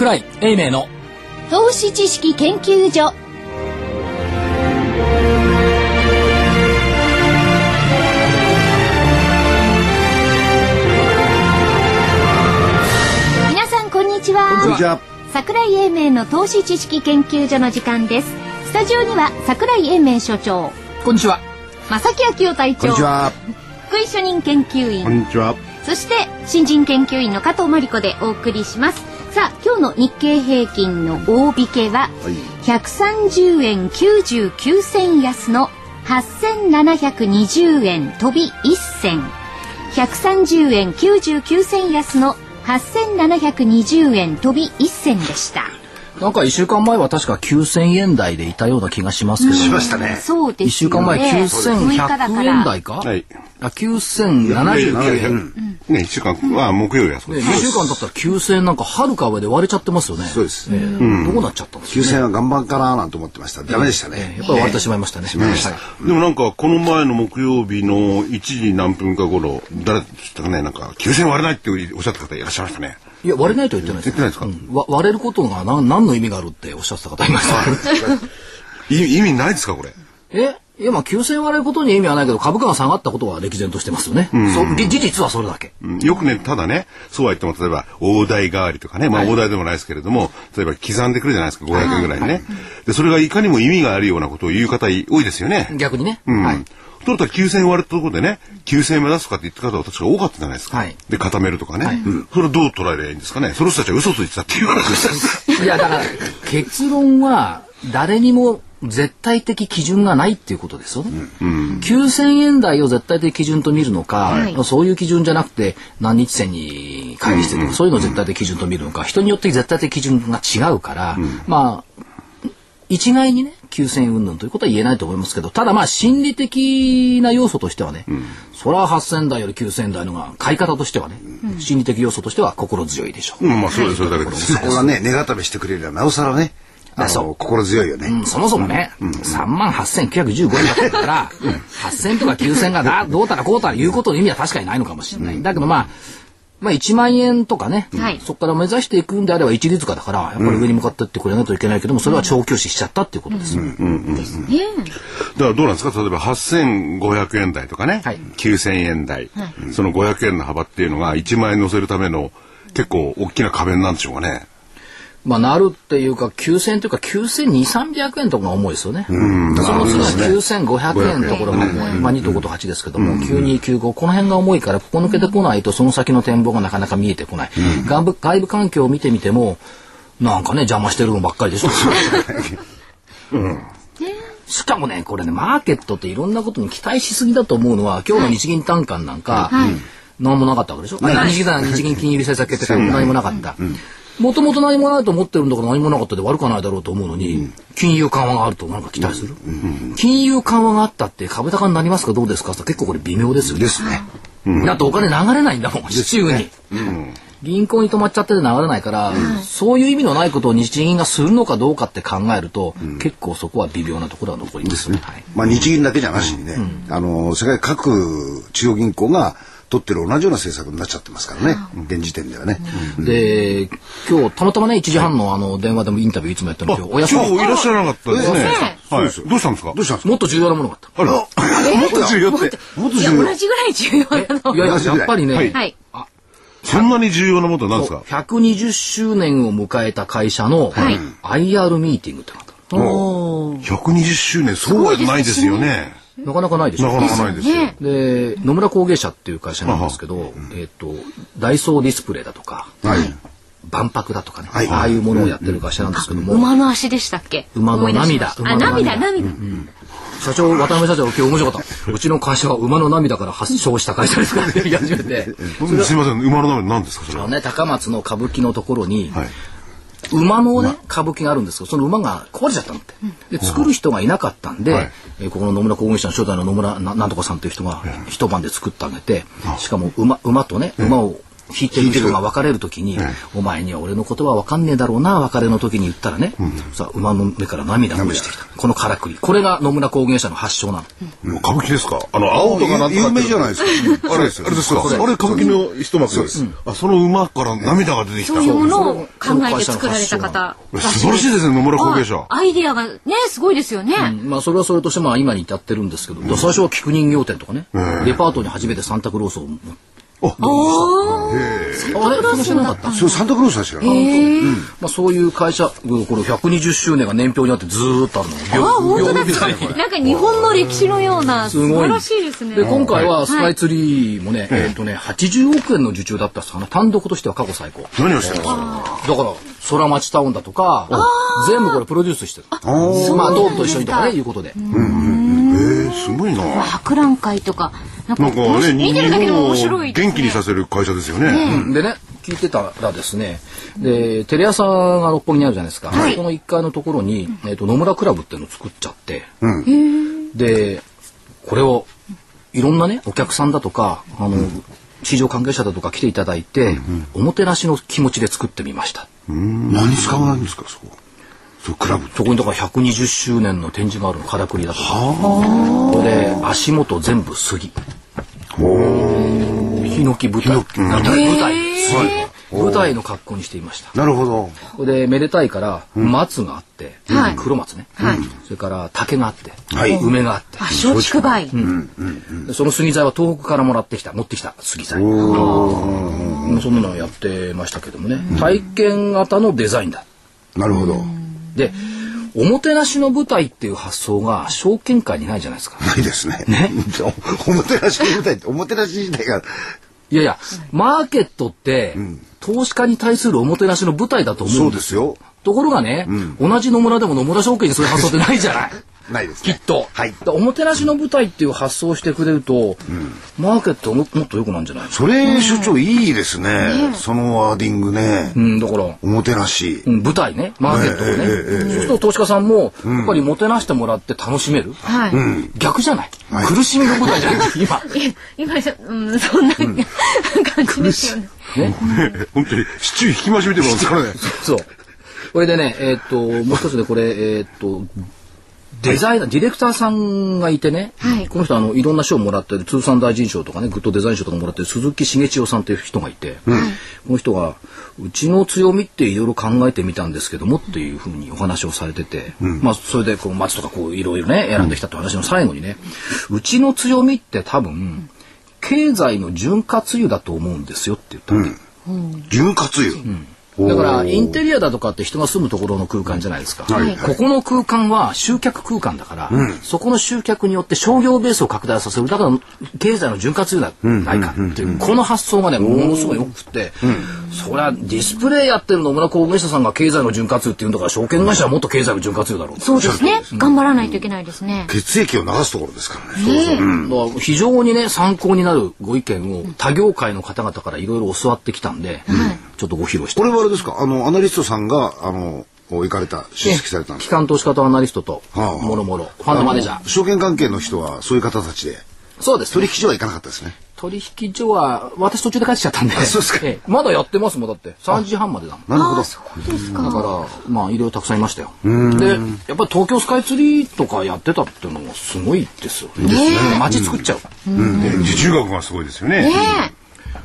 桜井英明の投資知識研究所。皆さんこんにちは。こんにちは。桜井英明の投資知識研究所の時間です。スタジオには桜井英明所長。こんにちは。正木昭夫隊長。こんにちは。福井主任研究員。こんにちは。そして新人研究員の加藤真理子でお送りしますさあ今日の日経平均の大引けははい。130円99銭安の8720円飛び1銭130円99銭安の8720円飛び1銭でしたなんか一週間前は確か9000円台でいたような気がしますけど。しましたね。そうですよね。一週間前6日だか9100ら円台か、はい。あ9070円。ね、一週間は木曜日はそうね、で2週間経ったら9000円なんかはるか上で割れちゃってますよね。そうです。ええ。どうなっちゃったんです9000かね？円は岩盤かななんて思ってました。ダメでしたええ。ね。やっぱり割れてしまいましたね、まいました。はい。でもなんかこの前の木曜日の1時何分か頃、誰でしたかね、なんか9000割れないっておっしゃった方いらっしゃいましたね。いや割れないとは言ってないです。言ってないですか？うん。わ割れることが何何の意味があるっておっしゃってた方いました意意味ないですか、これ？え？いやまあ9000円割れることに意味はないけど株価が下がったことは歴然としてますよね、そうじ事実はそれだけ。うん。よくね、ただね、そうは言っても、例えば、大台代わりとかね、まあ大台でもないですけれども、例えば刻んでくるじゃないですか、500円ぐらいね。で、それがいかにも意味があるようなことを言う方多いですよね。逆にね、うん。はいそうだったら9000円割れたところでね、9000円目指すとかって言って方は確か多かったじゃないですか。はいで、固めるとかね。うんそれをどう捉えればいいんですかね。その人たちは嘘ついてたっていう話です。いやだから結論は誰にも絶対的基準がないっていうことですよね。9000円台を絶対的基準と見るのか、そういう基準じゃなくて何日線に乖離してるとか、そういうのを絶対的基準と見るのか、人によって絶対的基準が違うから、まあ一概にね9000円云々ということは言えないと思いますけどただまあ心理的な要素としてはね、それは8000台より9000円台のが買い方としてはね、心理的要素としては心強いでしょう。うん、まあ、それそれだけです。そこがね、値固めしてくれれば、なおさらね、あそうの、心強いよね。うんそもそもね、3万8915円だったから、8000とか9000がなどうたらこうたら言うことの意味は確かにないのかもしれない。だけどまあ、まあ1万円とかね、はい。そこから目指していくんであれば一律価だから、やっぱり上に向かってってくれないといけないけども、それは長期視しちゃったっていうことですよ。だからどうなんですか？例えば8500円台とかね、はい。9000円台、その500円の幅っていうのが1万円乗せるための結構大きな壁なんでしょうかね。まあなるっていうか、9000円というか9200、300円とかが重いですよね。その次は9500円のところが重い。まあ2と5と8ですけども、9295、この辺が重いから、ここ抜けてこないとその先の展望がなかなか見えてこない。外部外部環境を見てみても、なんかね、邪魔してるのばっかりでしょ。しかもね、これね、マーケットっていろんなことに期待しすぎだと思うのは、今日の日銀短観なんか、何もなかったわけでしょ。あ日銀だ日銀金融政策決定会も何もなかった。もともと何もないと思ってるんだから何もなかったで悪くはないだろうと思うのに、金融緩和があるとなんか期待する、金融緩和があったって株高になりますかどうですかって結構これ微妙ですよね。ですね。だってお金流れないんだもん、市中に。銀行に止まっちゃってて流れないから、そういう意味のないことを日銀がするのかどうかって考えると、結構そこは微妙なところは残ります。ね。はい。まあ日銀だけじゃなしにね、あの、世界各中央銀行が取ってる同じような政策になっちゃってますからね。現時点ではね。で、今日たまたまね、1時半のあの電話でもインタビューいつもやってるあ、の今日、お休み。今日いらっしゃらなかったですね。はい。そうですどうしたんですか？どうしたんですか？もっと重要なものがあった。あら、もっと重要って。もっと重要同じぐらい重要なの。いやいや、やっぱりね、はい。はい。そんなに重要なものは何ですか？120周年を迎えた会社のはい。IR ミーティングってのがあったおー。120周年、そうはないですよね。なかなかないでしょ。なかなかないですよ。ねで、野村工芸社っていう会社なんですけど、えっ、と、ダイソーディスプレイだとか、はい。万博だとかね、はいああいうものをやってる会社なんですけども、馬の足でしたっけ？馬の涙あ馬の涙涙涙社長、渡辺社長、今日面白かった。うちの会社は馬の涙から発症した会社ですからって言い始めて、すいません、馬の名前何ですかそれは？あのね、高松の歌舞伎のところに、はい。馬のね、歌舞伎があるんですけど、その馬が壊れちゃったのって。で、作る人がいなかったんで、はい。えーここの野村工芸社の初代の野村ななんとかさんという人が一晩で作ってあげて、しかも馬、馬とね、馬を弾いてる人が別れる時に、お前には俺の言葉わかんねえだろうな、別れの時に言ったらね、さあ馬の目から涙が落ちてきた。このからくり。これが野村工芸社の発祥なの。歌舞伎ですか？あの、青とかなんとかって。有名じゃないですか。あれ、あれですかあれ歌舞伎の一幕です。あ、その馬から涙が出てきた。そういうものを考えて作られた方。素晴らしいですね、野村工芸者。アイディアがね、すごいですよね。まあそれはそれとしてまあ今に至ってるんですけど、最初は菊人形店とかね、デパートに初めてサンタクロースを持っておー。あれその知らなかったそれサンタクロースは知らなかっまあ、そういう会社、これ120周年が年表にあってずーっとあるの。あ、本当だ。なんか日本の歴史のような、素ごい。晴らしいですね。で、今回はスカイツリーもね、えっとね、80億円の受注だったっすかな。単独としては過去最高。何をしてるんですか？ら、空町タウンだとか、全部これプロデュースしてる。まあ、ドーンと一緒にとかね、いうことで。えー、すごいな。博覧会とか、なんかなんかね、見てるだけでも面白いね。元気にさせる会社ですよね。でね、聞いてたらですね、で、テレ朝が六本木にあるじゃないですか。はいその1階のところに、えっと、野村クラブっていうのを作っちゃって、で、これを、いろんなね、お客さんだとか、あの、市場関係者だとか来ていただいて、おもてなしの気持ちで作ってみました。た。何使わないんですか、そこ。そう、クラブ。そこにだから120周年の展示があるの、からくりだと。か。これで、足元全部杉。ヒノキ舞台。舞台。舞台。舞台の格好にしていました。なるほど。これでめでたいから松があって、はい。黒松ね、それから竹があって、はい。梅があって、松竹梅。でその杉材は東北からもらってきた。持ってきた杉材。うん。そんなのをやってましたけどもね、体験型のデザインだ。なるほど。でおもてなしの舞台っていう発想が証券会にないじゃないですかないですね。ね？おもてなしの舞台って、おもてなし自体が、いやいやマーケットって、投資家に対するおもてなしの舞台だと思そううんでですすよ。ところがね、同じ野村でも野村証券にそういう発想ってないじゃないないですね。きっと。はい。だおもてなしの舞台っていう発想をしてくれると、マーケットももっと良くなるんじゃないそれ、所長いいですね。そのワーディングね。うん、だから、おもてなし。うん、舞台ね、マーケットをね。そうすると投資家さんも、やっぱりもてなしてもらって楽しめる？はい。逆じゃない？苦しみの舞台じゃない？今。今じゃ、うん、そんな感じですよね。ね。本当に、シチュー引き増し見てますからね。そう。これでね、えーっと、もう一つでこれ、えーっと、デザイナー、ディレクターさんがいてね、はい。この人あのいろんな賞をもらってる通産大臣賞とかねグッドデザイン賞とかもらってる鈴木茂千代さんという人がいて、この人がうちの強みっていろいろ考えてみたんですけどもっていうふうにお話をされてて、まあそれでこう松とかこういろいろね選んできたって話の最後にね。うちの強みって多分経済の潤滑油だと思うんですよって言ったわけ。潤滑油。だからインテリアだとかって人が住むところの空間じゃないですか、はいここの空間は集客空間だから、そこの集客によって商業ベースを拡大させる。だから経済の潤滑油だないかっていうこの発想がねものすごいよくって、そりゃディスプレイやってる野村工芸者さんが経済の潤滑油っていうんだから証券会社はもっと経済の潤滑油だろうそうですね。頑張らないといけないですね。血液を流すところですからね。だから非常にね参考になるご意見を他業界の方々からいろいろ教わってきたんで、ちょっとご披露して。これはあれですか？あの、アナリストさんが、あの、行かれた、出席されたんですか？機関投資家とアナリストとはあ。もろもろファンドマネージャー。証券関係の人はそういう方たちで、そうです、取引所は行かなかったですね。取引所は私途中で帰ってきちゃったんで。そうですか。ええまだやってますもんだって。3時半までだもん。なるほど。そうですか。だからまあいろいろたくさんいましたよ。でやっぱり東京スカイツリーとかやってたっていうのもすごいですよね。街作っちゃう。から、で受注額がすごいですよね。ね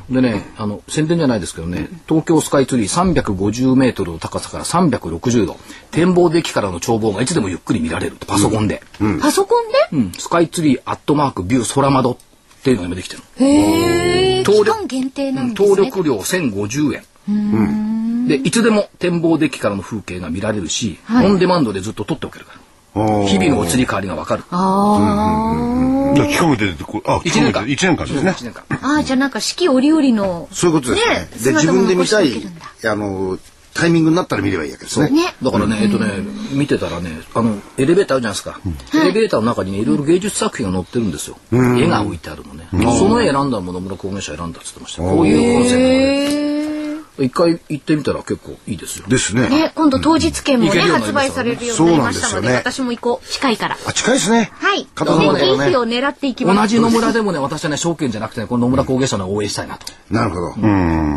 でねあの宣伝じゃないですけどね東京スカイツリー350メートルの高さから360度展望デッキからの眺望がいつでもゆっくり見られるってパソコンで、え。パソコンで？うん。スカイツリーアットマークビュー空窓っていうのが今できてるへえ。登録期間限定なんですね。登録料1050円。で、いつでも展望デッキからの風景が見られるし、はい。オンデマンドでずっと撮っておけるから。日々の移り変わりがわかる。あだから期間が出てこあ、一年間。一年間ですね。一年間。あ。ああ、じゃあなんか四季折々の。そういうことですね。ねで、自分で見たいあの、タイミングになったら見ればいいわけですね。ね。だからね、えっとね、見てたらね、あの、エレベーターあるじゃないですか。エレベーターの中にね、いろいろ芸術作品が載ってるんですよ。絵が置いてあるのね。その絵選んだも村工芸者選んだって言ってました。こういうコンセプトで。一回行ってみたら結構いいですよ。ですね。ね、今度当日券もね、うにな発売されるようになりましたので、です私も行こう。近いから。あ、近いですね。はい。片方ぜひいいね日を狙っていきます。同じ野村でもね、私はね、証券じゃなくてね、この野村工芸社の応援したいなと。なるほど。こ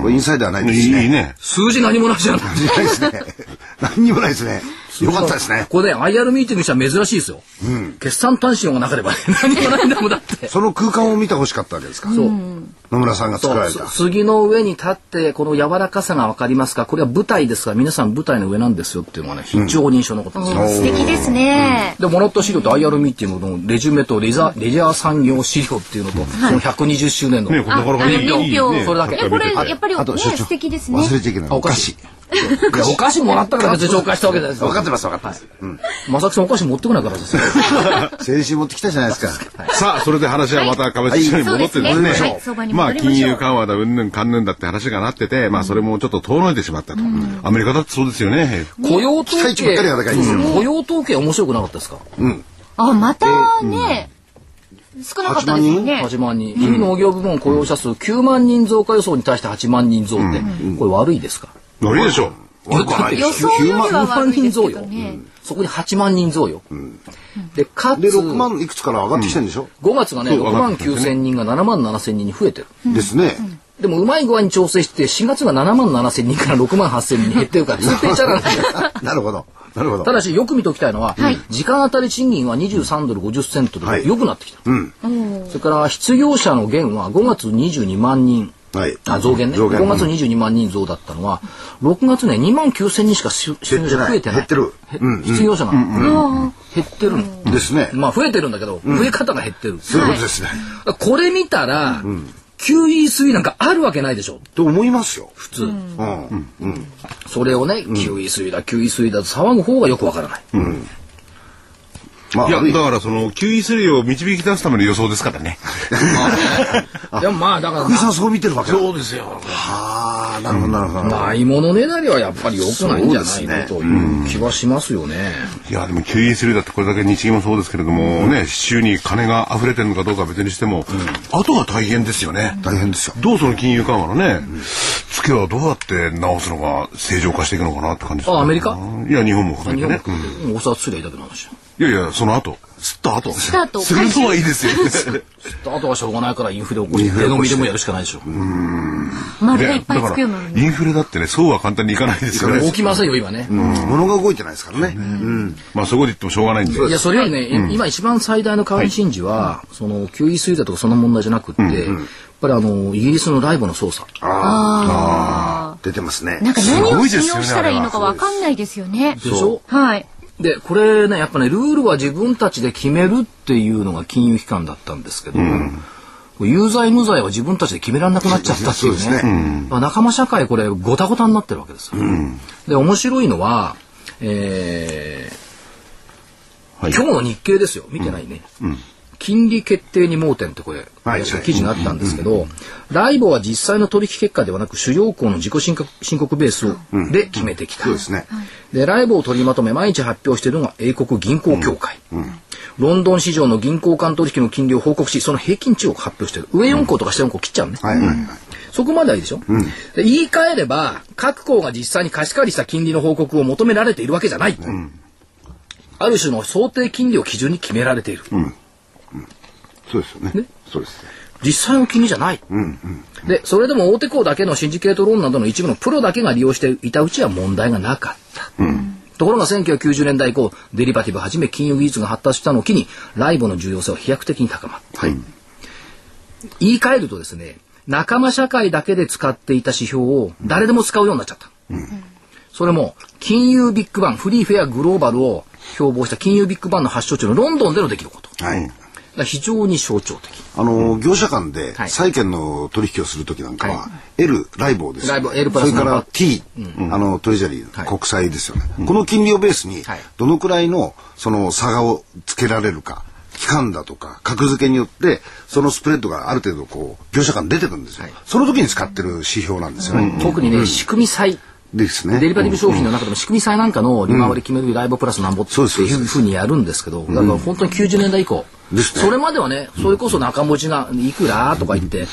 れインサイダーないですいいね。ね。数字何もないじゃない。ないですね。何にもないですね。よかったですね。これね、IR ミーティングにしては珍しいですよ。決算単身がなければね、何もないんだもんだって。その空間を見てほしかったわけですか。そう。野村さんが作られた。杉の上に立ってこの柔らかさが分かりますかこれは舞台ですから皆さん舞台の上なんですよっていうのがね非常に印象に残ってます、素敵ですね。でもらった資料と IR ミーティングのレジュメとレジャーレジャー産業資料っていうのと、その120周年の、ね、これなかなかいいあの年表それだけえ、これ、やっぱりね、素敵ですね。忘れちゃいけない。お菓子。いやお菓子もらったから別に紹介したわけです分かってます分かってます。うん。まさきさんお菓子持ってこないからですよ。先週持ってきたじゃないですか。さあ、それで話はまた株式市場に戻ってですね。まあ、戻りましょう。金融緩和だ、うんぬんかんぬんだって話がなってて、まあ、それもちょっと遠のいてしまったと。アメリカだってそうですよね。雇用統期待値ばっかりが高いんですよ。うん。雇用統計面白くなかったですか？あ、またね、少なかったですよね。8万人？非農業部門雇用者数9万人増加予想に対して8万人増ってこれ悪いですか？悪いでしょ。悪くはないです予想よりは9万悪いです増よけどね。そこに8万人増よでかつで、6万いくつから上がってきてるんでしょ。5月がねそう6万9千人が7万7千人に増えてる。ですね。でもうまい具合に調整して4月が7万7千人から6万8千人に減ってるから通底ちゃなんだよなるほど。なるほど。ただしよく見ておきたいのは、時間当たり賃金は23ドル50セントはい。で良くなってきた、それから失業者の減は5月22万人はい。あ増減ね。増減。5月22万人増だったのは6月ね2万9千人しか失失業者増えてない。減ってる。へうんうん。失業者が、減ってるの、ですね。まあ増えてるんだけど、増え方が減ってる、そういうことですね。これ見たら、QE3 なんかあるわけないでしょ。と思いますよ。普通、うん。うん。それをね、QE3 だ QE3 だと騒ぐ方がよくわからない、まあ、いや、だからその、QE3 を導き出すための予想ですからね。でもまあだから福井さんそう見てるわけだ。そうですよああ、なるほど、なるほど。ないものねだりはやっぱり良くないんじゃないそうですねのという気はしますよね。いや、でも QE3 だってこれだけ日銀もそうですけれども、ね、市中に金が溢れてるのかどうかは別にしても、後が大変ですよね。大変ですよ。どうその金融緩和のね、ツケはどうやって直すのが正常化していくのかなって感じですねあアメリカ？いや、日本も含め日て本ね。国お札すりゃいいだけの話。いやいや、その後。吸った後。吸った後するとはいいですよね。あとはしょうがないからインフレ起こして、出飲みでもやるしかないでしょ。丸がいっぱいつくようなのに。インフレだってね、そうは簡単にいかないですよね。起きませんよ、今ね。物が動いてないですからね。うん。まあそこで言ってもしょうがないんで。いや、それよりね、今一番最大の関心事は、その、QE3 だとかその問題じゃなくって、やっぱりあの、イギリスのライブの捜査。あ出てますねあ。。なんか何をすごいですよね信用したらいいのかわかんないですよね。でしょ？はい。で、これね、やっぱね、ルールは自分たちで決めるっていうのが金融機関だったんですけど、有罪無罪は自分たちで決められなくなっちゃったっていうそうね。まあ仲間社会これごたごたになってるわけですよ。で、面白いのは、えーはい今日の日経ですよ。見てないね。金利決定に盲点ってこれ、はい記事があったんですけど、ライボは実際の取引結果ではなく主要校の自己申告申告ベースをで決めてきた。そうですね。で、ライブを取りまとめ毎日発表しているのが英国銀行協会。ロンドン市場の銀行間取引の金利を報告し、その平均値を発表している。上4項とか下4項切っちゃうね。はいはいはい。そこまではいいでしょ、で言い換えれば、各校が実際に貸し借りした金利の報告を求められているわけじゃない。ある種の想定金利を基準に決められている。そうですよね。そうです。実際の金利じゃない。で、それでも大手校だけのシンジケートローンなどの一部のプロだけが利用していたうちは問題がなかった。ところが1990年代以降、デリバティブはじめ金融技術が発達したのを機に、ライボの重要性は飛躍的に高まった。言い換えるとですね、仲間社会だけで使っていた指標を誰でも使うようになっちゃった。それも、金融ビッグバン、フリーフェアグローバルを標榜した金融ビッグバンの発祥地のロンドンでの出来事。はい。ら非常に象徴的。あの、業者間ではい債券の取引をするときなんかはは、L、ライボーですよライボー L プラスそれからナンバー T、あの、トレジャリー、はい国債ですよね。この金利をベースにはい、どのくらいの、その差がをつけられるか、期間だとか、格付けによって、そのスプレッドがある程度、こう、業者間出てくるんですよ。その時に使ってる指標なんですよね。特にね、仕組み債。ですね。デリバティブ商品の中でも仕組み債なんかの利回り決めるライボプラスなんぼっていうふうにやるんですけど、だから本当に90年代以降、ね。それまではね、それこそ中持ちがいくらとか言って、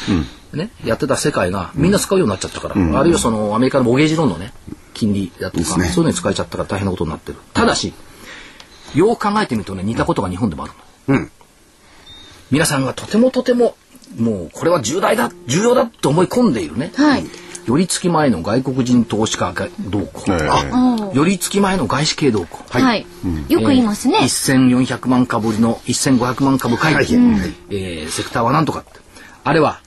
ね、やってた世界がみんな使うようになっちゃったから、あるいはそのアメリカのモゲージローンのね、金利だとか、そういうのに使えちゃったから大変なことになってる。ただし、よく考えてみるとね、似たことが日本でもあるの。うん。皆さんがとてもとても、もうこれは重大だ、重要だと思い込んでいるね。はい。寄り付き前の外国人投資家が動向。ええあ寄り付き前の外資系動向。はい。よく言いますね。1400万株売りの1500万株買い付け、えーセクターは何とかって。あれは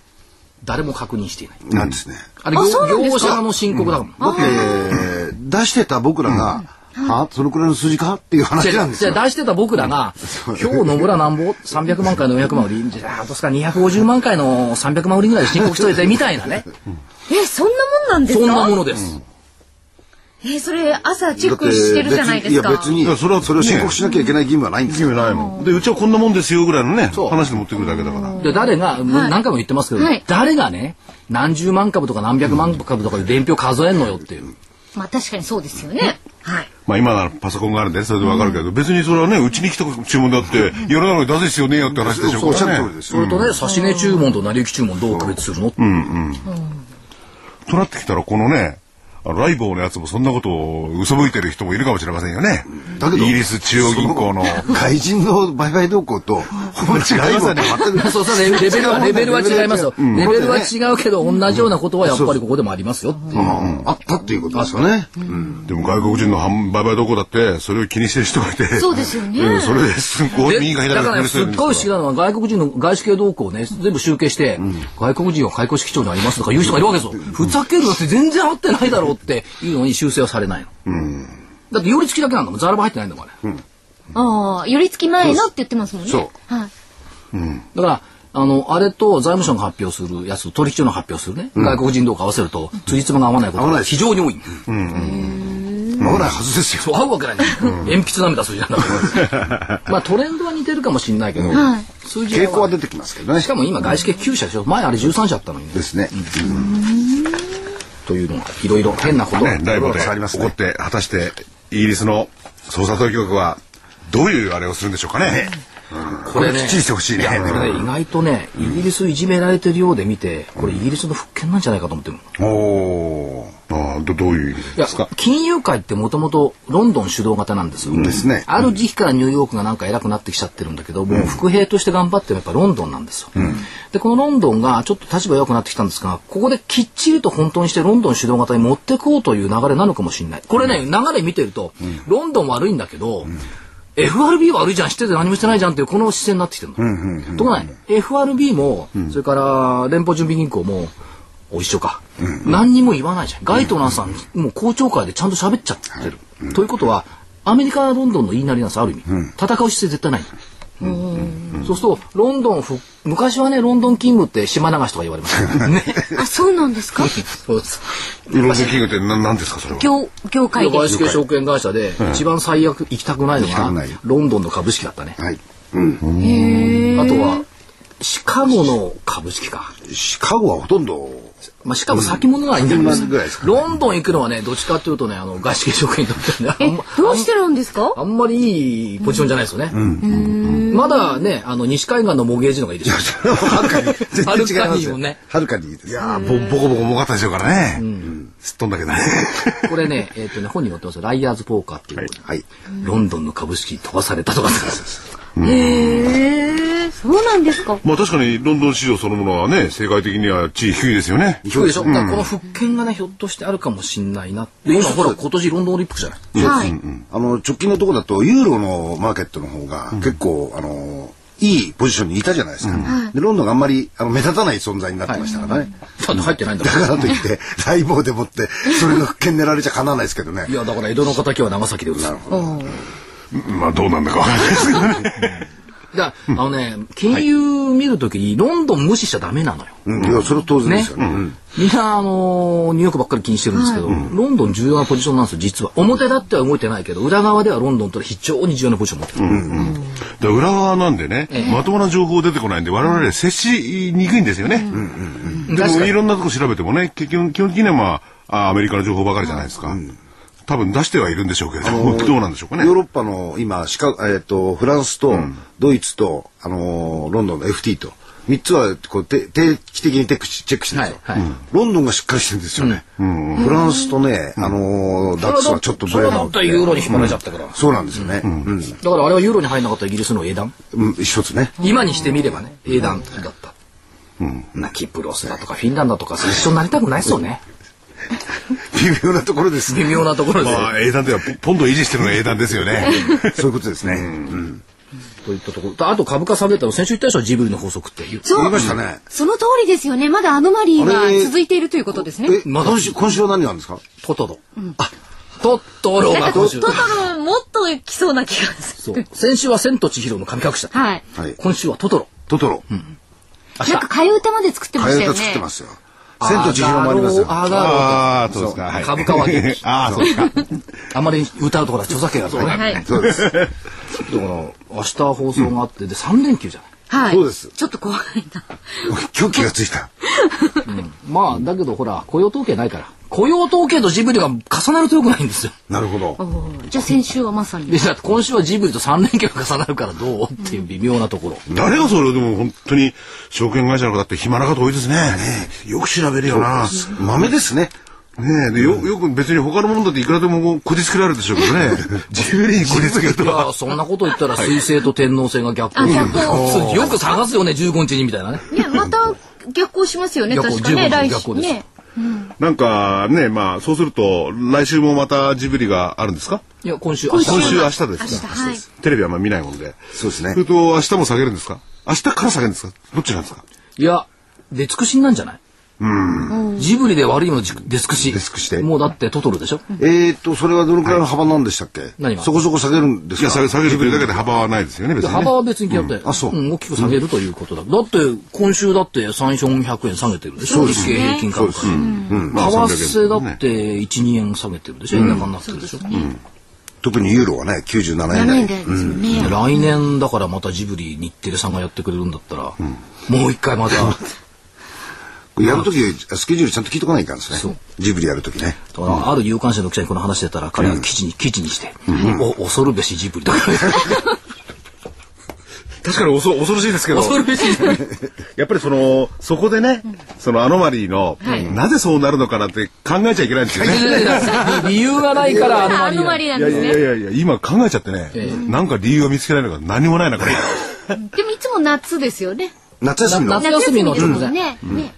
誰も確認していない。なんですね。あれ業者の申告だもん。だって、出してた僕らが、は？そのくらいの数字か？っていう話なんですよ。じゃあ出してた僕らが、今日野村なんぼ？300万回の400万売り、じゃあ、どうですか、250万回の300万売りぐらいで申告しといてみたいなね。え、そんなもんなんですか？そんなものです。え、それ朝チェックしてるじゃないですか。だって別にいや別にそれはそれを申告しなきゃいけない義務はないんですよ。ないもん。で、うちはこんなもんですよぐらいのね、そう話で持ってくるだけだから。で、誰が、何回も言ってますけど、はい誰がね、何十万株とか何百万株とかで伝票数えんのよっていう。まあ確かにそうですよね。はい。まあ今ならパソコンがあるんで、それでわかるけど、別にそれはね、うちに来た注文だって、世の中に出せ必要ねえよって話でしょ。そうからね。通りですよ。それとね、差し値注文と成り行き注文どう区別するの、となってきたら、このね、ライボーのやつもそんなことを嘘吹いてる人もいるかもしれませんよね。だけどイギリス中央銀行の。外人の売買動向と、ほぼ違いますよね。そうそうレレベルは、レベルは違いますよ。うんレベルは違うけど、同じようなことはやっぱりここでもありますよっていう。うんあったっていうことですよね。でも外国人の販売買どこだって、それを気にしてる人がいて。そうですよねうんそれですごいで右が左だからね、がすっごい不思ですか議なのは外国人の外資系動向をね、全部集計して、外国人は解雇式長にありますとか言う人がいるわけですよ。ふざけるなって全然合ってないだろうっていうのに修正はされないの。だって寄り付きだけなんだもん。ザラバ入ってないんだもんね。ああ、寄り付き前のって言ってますもんね。そはい。だから、あの、あれと財務省が発表するやつと取引所の発表するね、外国人動向合わせると、辻褄が合わないことが合わない非常に多い。合わないはずですよ。そう、合うわけないんだよ。鉛筆涙するじゃんだから。まあトレンドは似てるかもしれないけど、はい数字は傾向は出てきますけどねし。かも今外資系9社でしょ前あれ13社あったのにね。ですね。というのがいろいろ変なことがね、ライボでありますね起こって、果たしてイギリスの捜査当局はどういうあれをするんでしょうかね。これねきっちりしてほしいね。これね意外とねイギリスいじめられてるようで見てこれイギリスの復権なんじゃないかと思ってるの。おーああ、どどういう意味ですか？金融界ってもともとロンドン主導型なんですよ。ですね。ある時期からニューヨークがなんか偉くなってきちゃってるんだけど、もう副兵として頑張ってるのはやっぱロンドンなんですよ。で、このロンドンがちょっと立場弱くなってきたんですが、ここできっちりと本当にしてロンドン主導型に持ってこうという流れなのかもしれない。これね、流れ見てると、ロンドン悪いんだけど、FRB 悪いじゃん、知ってて何もしてないじゃんっていうこの姿勢になってきてるの。ところがね、FRB も、それから連邦準備銀行も、お一緒か、何にも言わないじゃん。ガイトナーさん、もう公聴会でちゃんと喋っちゃってる。ということは、アメリカ、ロンドンの言いなりなんです、ある意味。戦う姿勢絶対ない。そうすると、ロンドンふ、昔はね、ロンドン勤務って島流しとか言われました。ね。あ、そうなんですか？そうです。ロンドンキングって何なんですかそれは？業、業界で外。資系証券会社で、一番最悪行きたくないのがロンドンの株式だったね。はい。うん。あとは、シカゴの株式か。シカゴはほとんど、まあ、シカゴ先物はいいんだけど、先物ぐらいですかロンドン行くのはね、どっちかっていうとね、あの、外資系証券にとってね、ま、どうしてなんですか？あんまりいいポジションじゃないですよね。まだね、あの、西海岸のモゲージのがいいですよ。はるかに、全然違いますよもね。はるかにいいです。いやーボボコボコ儲かったでしょうからね。すっ飛んだけどね。これね、えっ、とね、本に載ってますよ。ライアーズポーカーっていう、はい。ロンドンの株式飛ばされたとか。へえ、そうなんですか。まあ確かにロンドン市場そのものはね、世界的には地位低いですよね。低いでしょ、だからこの復権がね、ひょっとしてあるかもしんないな。で、今ほら、今年ロンドンオリンピックじゃない。はい。あの、直近のところだと、ユーロのマーケットの方が結構、あの、いいポジションにいたじゃないですか。で、ロンドンがあんまりあの目立たない存在になってましたからね。入ってないんだだからといって、大棒でもって、それの復権狙われちゃかなわないですけどねい。や、だから江戸の敵は長崎で打つ。だかまあどうなんだかわかんないですけどね。ら、あのね、金融見るときにロンドン無視しちゃダメなのよ。うん、いや、それは当然でねすよね。うん。みんな、あのーニューヨークばっかり気にしてるんですけど、ロンドン重要なポジションなんですよ、実は。表だっては動いてないけど、裏側ではロンドンと非常に重要なポジションを持ってる。で裏側なんでね、まともな情報出てこないんで、我々接しにくいんですよね。でも確かにいろんなとこ調べてもね、結局基本的にはまあ、あアメリカの情報ばかりじゃないですか。多分出してはいるんでしょうけれども、どうなんでしょうかね。ヨーロッパの今、シカえっ、と、フランスとドイツと、あのーロンドンの FT と、3つはこうて定期的にチェックしチェックしてるんですよ、はいはい。ロンドンがしっかりしてるんですよね、フランスとね、あのーダックスはちょっとそれだったらユーロに引っ張られちゃったから。そうなんですよね、うん。だからあれはユーロに入んなかったイギリスの英断？うん一つね。今にしてみればね、英断だった。なキプロスだとかフィンランドとか一緒になりたくないっすよね。微妙なところですね微妙なところで。まあ、英断ではポンド維持してるのが英断ですよね。そういうことですね、うんといったところ。あと株価下げたの先週言ったでしょ？ジブリの法則って言う。言いましたねその通りですよね。まだアノマリーが続いているということですね。え今週今週は何があるんですか？トトロ。あ、トトロが今週。トトロもっと来そうな気がすそうる。。先週は千と千尋の神隠しだ。はい。はい今週はトトロ。トトロ、明なんか替え歌まで作ってま替えしたよね。歌作ってますよ千と千尋もありますよアーガローああ、そうですか。はい株価は ああ、そうですか。あまり歌うところは著作権がそうね。はい。そうですだから明日放送があってで3連休じゃない？はい。そうですちょっと怖いな。今日気がついたまあだけどほら雇用統計ないから雇用統計とジブリが重なるとよくないんですよ。なるほどじゃあ先週はまさに。で今週はジブリと3連休が重なるからどうっていう微妙なところ。誰がそれをでも本当に証券会社の方だって暇な方多いですね。よく調べるよな。豆ですねねえでよよく別に他のものだっていくらでもこじつけられるでしょうけどね。ジブリにこじつけるとい そんなこと言ったら水星と天王星が逆行。よく探すよね15日にみたいなね。ね、また逆行しますよね。確かね、15来週逆なんかね、まあそうすると来週もまたジブリがあるんですか？いや今週今週今週明明日ですか？はい。テレビはあんま見ないもんで。そうですね。それと明日も下げるんですか？明日から下げるんですか？どっちなんですか？いや出尽くしなんじゃない？ジブリで悪いもの出尽くし。出尽くしてもうだってトトロでしょ？えーっとそれはどのくらいの幅なんでしたっけ、何が？そこそこ下げるんですか？いや、下げ下げるだけで幅はないですよね、別に、ね。幅は別に決まって、あそう。ん大きく下げるということだ。だって今週だって3、400円下げてるでしょ？日経平均株価。為まあ替だ300って1、2円下げてるでしょ？円高になってるでしょ？特にユーロはね97円7台ね。来年だからまたジブリ日テレさんがやってくれるんだったら、もう一回またやるときスケジュールちゃんと聞いとかないかんですそうねジブリやるときねある有関者の記者にこの話してたら彼は記事に記事にして、お恐るべしジブリとか 確かに恐恐ろしいですけど。恐るべしやっぱりその、そこでね、そのアノマリーの、なぜそうなるのかなって考えちゃいけないんですよね。理由がないからアノマリーなんですね。いやいやいや今考えちゃってね、なんか理由が見つけられるのが何もないな、これ。でもいつも夏ですよね。夏休みの夏休みの夏直前ね。ね。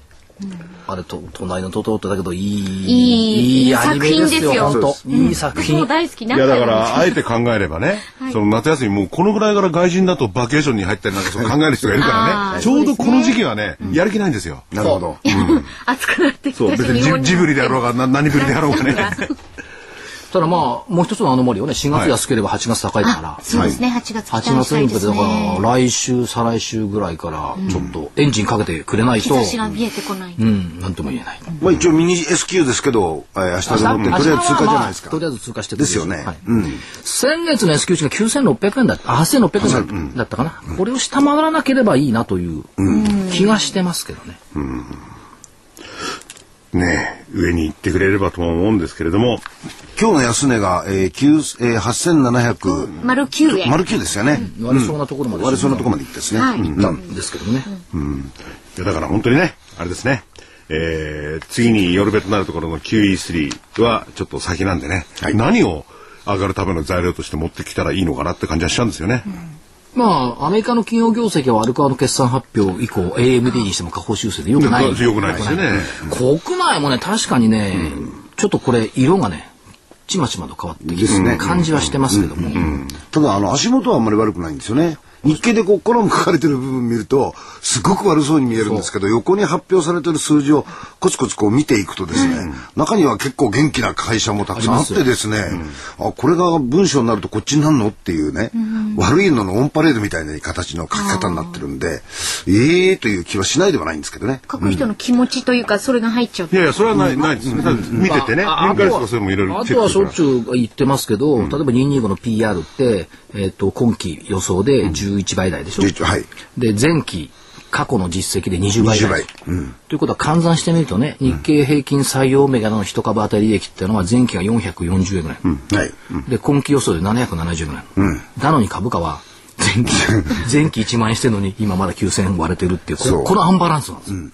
あれと隣のトトロってだけどいいいい作品ですよ。本当。いい作品。大好きいやだから、あえて考えればね、その夏休みもうこのぐらいから外人だとバケーションに入ったりなんかそう考える人がいるからね、ちょうどこの時期はね、やる気ないんですよ。なるほど。暑くなってきそう、たし別にジジブリであろうが、な何ぶりであろうがね。ただまあもう一つのアノマリーはね4月安ければ8月高いから、そうですね、8月期8月に向けてだですね。から来週再来週ぐらいからちょっとエンジンかけてくれないと、日差しが見えてこない。うん。なんとも言えない。まあ一応ミニ S q ですけどえー明日で乗ってとりあえず通過じゃないですか。とりあえず通過してですよ。ね。はい。うん。先月の S q 値が9600円だあ8600円だった。かな、これを下回らなければいいなという気がしてますけどね、ねえ上に行ってくれればとも思うんですけれども、今日の安値がえー9えー8700丸9円。丸9ですよね。割れそうなところまで割れそうなところまで行ってですね。はい。うん。行ったんですけどね、いやだから本当にね、あれですね、えー次にヨルベとなるところの QE3 はちょっと先なんでね、はい。何を上がるための材料として持ってきたらいいのかなって感じはしちゃうんですよね。まあアメリカの企業業績はアルカワの決算発表以降 AMD にしても下方修正でよくない。良くないですよね。国内もね確かにね、ちょっとこれ色がねちまちまと変わってきてですね。感じはしてますけども、ただあの足元はあんまり悪くないんですよね日経でこうコラム書かれてる部分見るとすごく悪そうに見えるんですけど横に発表されてる数字をコツコツこう見ていくとですね、中には結構元気な会社もたくさんあってですねあこれが文章になるとこっちになるの？っていうね、悪いののオンパレードみたいな形の書き方になってるんでええー、という気はしないではないんですけどね。書く人の気持ちというか、それが入っちゃうい。やいや、それはない、ないですね。見ててね、まあ展開数とかそういうのもいろいろあとはしょっちゅう言ってますけど、例えば225の PR って、えっと今期予想で11倍台でしょ、11はい。で前期過去の実績で20倍20台倍。うん。ということは換算してみるとね日経平均採用メガネの一株当たり利益っていうのは前期が440円ぐらい、はい、で今期予想で770円ぐらい、なのに株価は前期 前期1万円してるのに今まだ9000円割れてるっていうここのアンバランスなんですよ、うん、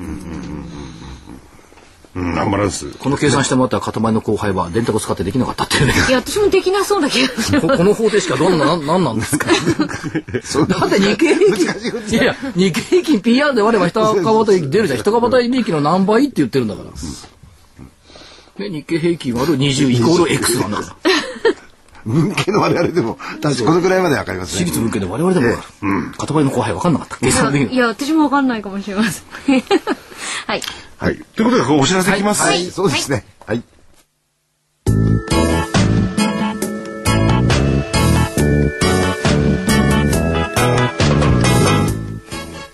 アンバランス。この計算してもらったら塊の後輩は電卓を使ってできなかったっていうね。いや私もできなそうな気がしここの方程式はどんななんなんですか？だって日経平均。いや日経平均 PR で割れば一株利益出るじゃん一株利益の何倍って言ってるんだから、ね、日経平均割る20イコール X なんだから文系の我々でも、確かこのぐらいまでわかりますね。私立文系で我々でも、塊の後輩分かんなかった計算できるいや私もわかんないかもしれません はいはい。ということで、お知らせいきます。はい、そうですね。はい。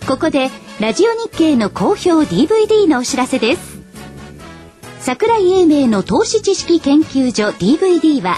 ここでラジオ日経の好評 DVD のお知らせです桜井英明の投資知識研究所 DVD は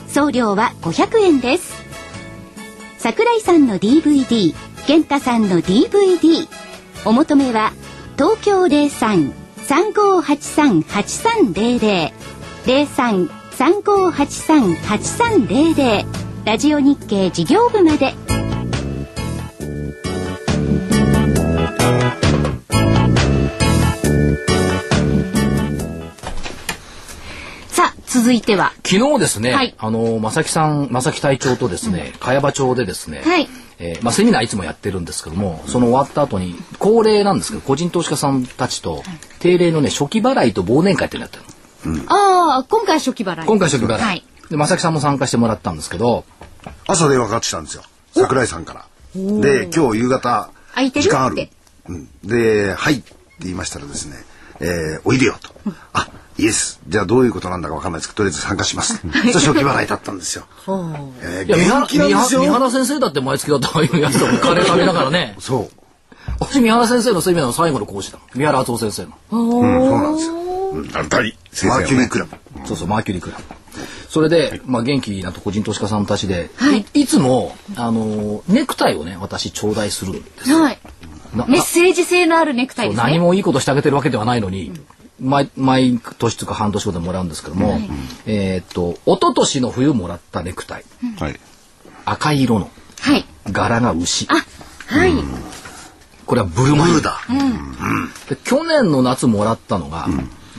送料は500円です。桜井さんの DVD 健太さんの DVD お求めは東京03-3583-8300 03-3583-8300ラジオ日経事業部まで。続いては。昨日ですね、はい。あの正木さん正木隊長とですね、茅場町でですね、はい。えーまあ、セミナーいつもやってるんですけどもその終わった後に恒例なんですけど個人投資家さんたちと定例のね初期払いと忘年会っていうのやってるの。ああ今回初期払い。今回初期払い、はい。で正木さんも参加してもらったんですけど朝電話かかってきたんですよ。桜井さんから。で、今日夕方、空いてる時間ある。って。うん、で、はいって言いましたらですね、えーおいでよと。あ、イエス。じゃあどういうことなんだかわかんないですけど、とりあえず参加します。そしたら初期払いだったんですよ。えーいや三原元気なんです三原三よ。原先生だって毎月だったらいうやつとカレー食べながらねそう。私三原先生のセミナーの最後の講師だ三原敦夫先生のうん、そうなんですよ。あ大先マー。キュリークラブ。そうそう、マーキュリークラブ。それで、まあ、元気なと個人投資家さんたちで、い、いつも、あのーネクタイをね、私、頂戴するんですよ。はいなメッセージ性のあるネクタイですね何もいいことしてあげてるわけではないのに、毎毎年とか半年後でもらうんですけども、えーっと、一昨年の冬もらったネクタイ、はい。赤い色の、はい。柄が牛。あはい。これはブルマイルだ。で去年の夏もらったのが、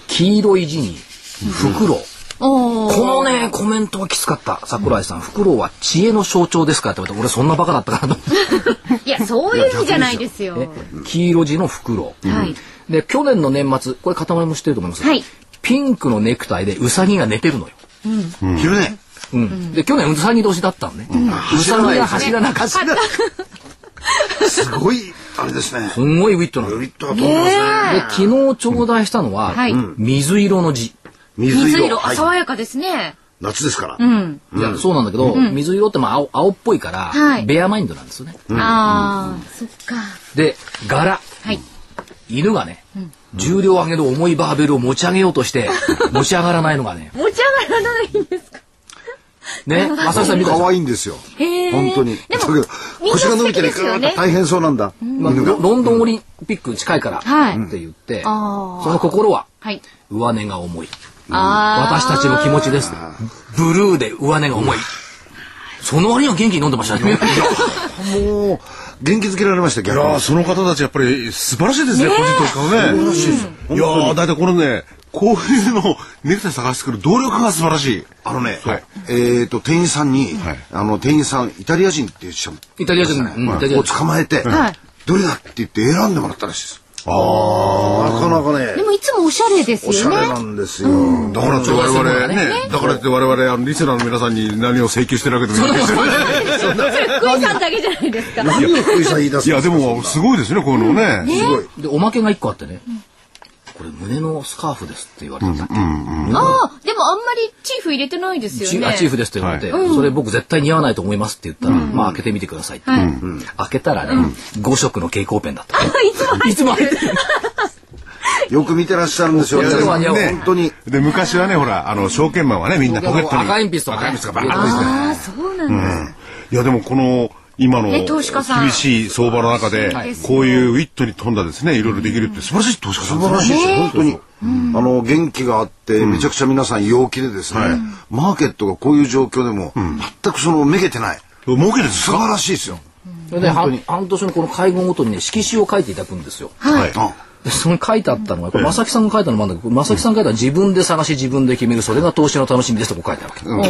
黄色い字に、フクロこのね、コメントはきつかった。桜井さん、フクロウは知恵の象徴ですかって言われて、俺そんなバカだったかなと思って。いやそういう意味じゃないですよ。ね黄色地のフクロウ。はいで、去年の年末、これ塊も知ってると思います。はいピンクのネクタイでウサギが寝てるのよ。昼ね。うん。で、去年ウサギ年だったのね。ウサギが走らなかった。すごい、あれですね。すんごいウィットなの。で、ウィットだと思いますね。昨日頂戴したのははい、水色の字。水色。水色はい爽やかですね夏ですから。うんいや、そうなんだけど、水色ってまあ青青っぽいから、はいベアマインドなんですよね。ああそっかで、柄。はい犬がね、重量上げる重いバーベルを持ち上げようとして、持ち上がらないのがね、持ち上がらないんですか？ね、まさきさん見た？可ょ愛いんですよ。本当に。でもだけど腰が伸びてね、素敵ですよね大変そうなんだ。ロロンドンオリンピック近いからはいって言って、その心ははい上根が重い。あ私たちの気持ちです。ブルーで上根が重い。その割には元気に飲んでましたね。もう、元気づけられました、逆にいやー。その方たちやっぱり素晴らしいですね、個人投資家のね。素晴らしいです。いやーだいたいこのね、こういうのをネクタイ探してくる努力が素晴らしい。あのね、はいえっ、と、店員さんに、はいあの、店員さん、イタリア人っていう人イタリア人、うん、を人。捕まえて、はいどれだって言って選んでもらったらしいです。ああ。なかなかねで、もいつもおしゃれですおしゃれよね。なんですよ。だからって我々ね、だからって我々あのリスナーの皆さんに何を請求してるわけでもないですよね。福井さんだけじゃないですか。何を福井さん言い出すいやでもすごいですねこういうのね。すごい。で、おまけが一個あってね。これ胸のスカーフですって言われたんだっけあ。あ、でもあんまりチーフ入れてないですよね。チあチーフですって言われて、それ僕絶対似合わないと思いますって言ったら、まあ開けてみてくださいって。うん。開けたらね、5色の蛍光ペンだった。いつも入ってる。よく見てらっしゃるんですよ。いや皆さんいや本当に。で昔はねほらあの証券マンはねみんなポケットに。赤鉛筆とかね。赤鉛筆がバーッと入ってああ、そうなんです。いやでもこの今の厳しい相場の中ではいこういうウィットに富んだですねいろいろできるって。素晴らしい投資家さん。素晴らしいですよ、ね。本当に。あの、元気があって、めちゃくちゃ皆さん陽気でですね、マーケットがこういう状況でも、全くその、めげてない。儲けです素晴からしいですよ。半半年のこの会合ごとにね色紙を書いていただくんですよ。はい。あでそこに書いてあったのが、これ正木さんが書いたのもあるんだけど、正木さんが書いたのは自分で探し自分で決める、それが投資の楽しみですとこう書いてあるわ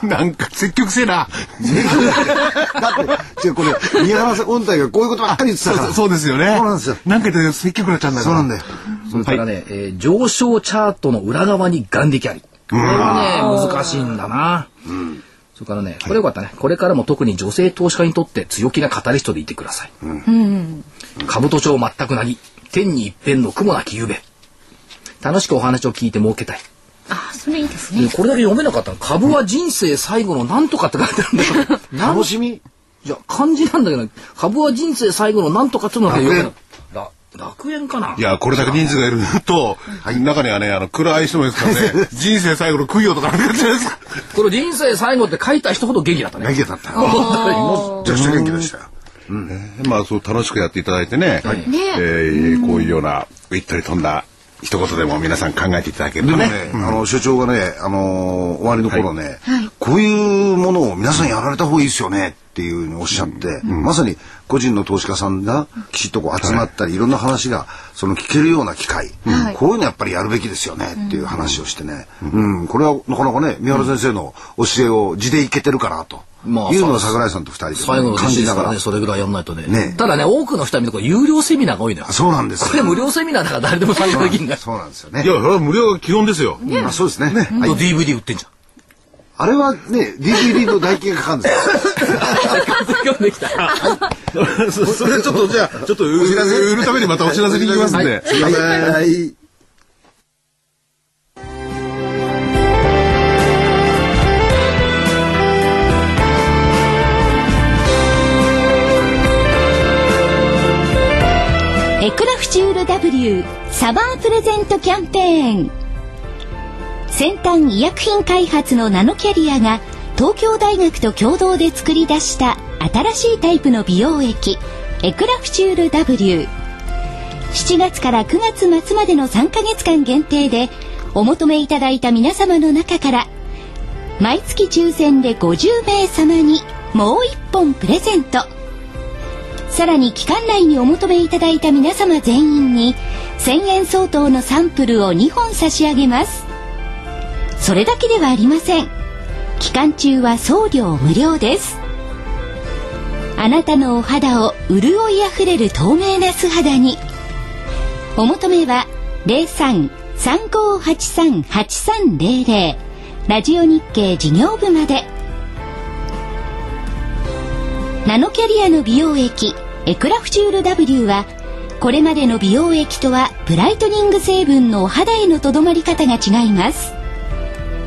け。なんか積極性な だって、違うこれ、宮原さん本体がこういうことばっかり言ってたから。そうですよねそうなんですよなんか言って積極なっちゃうんだそうなんだよ。それからね、えー上昇チャートの裏側に眼力あり。これはね、難しいんだな。それからね、これよかったね。これからも特に女性投資家にとって強気なカタリストでいてください。兜町全くなぎ、天に一片の雲なきゆべ。楽しくお話を聞いて儲けたい。あ、それいいですね。でこれだけ読めなかったの。株は人生最後のなんとかって書いてあるんだよ。なん？楽しみ？いや、漢字なんだけど、株は人生最後のなんとかっていうのだけ読めなら楽園かな？いやこれだけ人数がいると中にはねあの暗い人もいますからね 人生最後の供養とかなんかじゃないですかこれ人生最後って書いた人ほど元気だったね。元気だったよ。めちゃくちゃ元気でしたよ。まあそう楽しくやっていただいてね、えーこういうようなウィットに富んだ一言でも皆さん考えていただけるとね、あの、所長がね、あのー終わりの頃ね、こういうものを皆さんやられた方がいいですよねっていうふうにおっしゃって、まさに個人の投資家さんがきちっとこう集まったり、い、ろんな話がその聞けるような機会、はいこういうのやっぱりやるべきですよねっていう話をしてね、うん、これはなかなかね、三原先生の教えを地でいけてるかなと、まあいうのを桜井さんと二人で最後の感じながら年ですからね、。それぐらいやんないとね。ねただね、多くの人は見ると有料セミナーが多いのよ。そうなんですこれ無料セミナーだから誰でも参加できるんだよ。そうなんですよねい。やそれは無料が基本ですよ、あそうですね。はい DVD 売ってんじゃん。あれはね、DVD の代金がかかるんですよ。読んできた。そそれちょっとじゃあちょっと売る売るためにまたお知らせに行きますんで、すいません。はい。エクラフチュール W サマープレゼントキャンペーン先端医薬品開発のナノキャリアが東京大学と共同で作り出した新しいタイプの美容液エクラフチュール W7 月から9月末までの3ヶ月間限定でお求めいただいた皆様の中から毎月抽選で50名様にもう1本プレゼント。さらに期間内にお求めいただいた皆様全員に1000円相当のサンプルを2本差し上げます。それだけではありません。期間中は送料無料です。あなたのお肌を潤いあふれる透明な素肌に。お求めは03-3583-8300ラジオ日経事業部まで。ナノキャリアの美容液エクラフチュール W はこれまでの美容液とはブライトニング成分のお肌へのとどまり方が違います。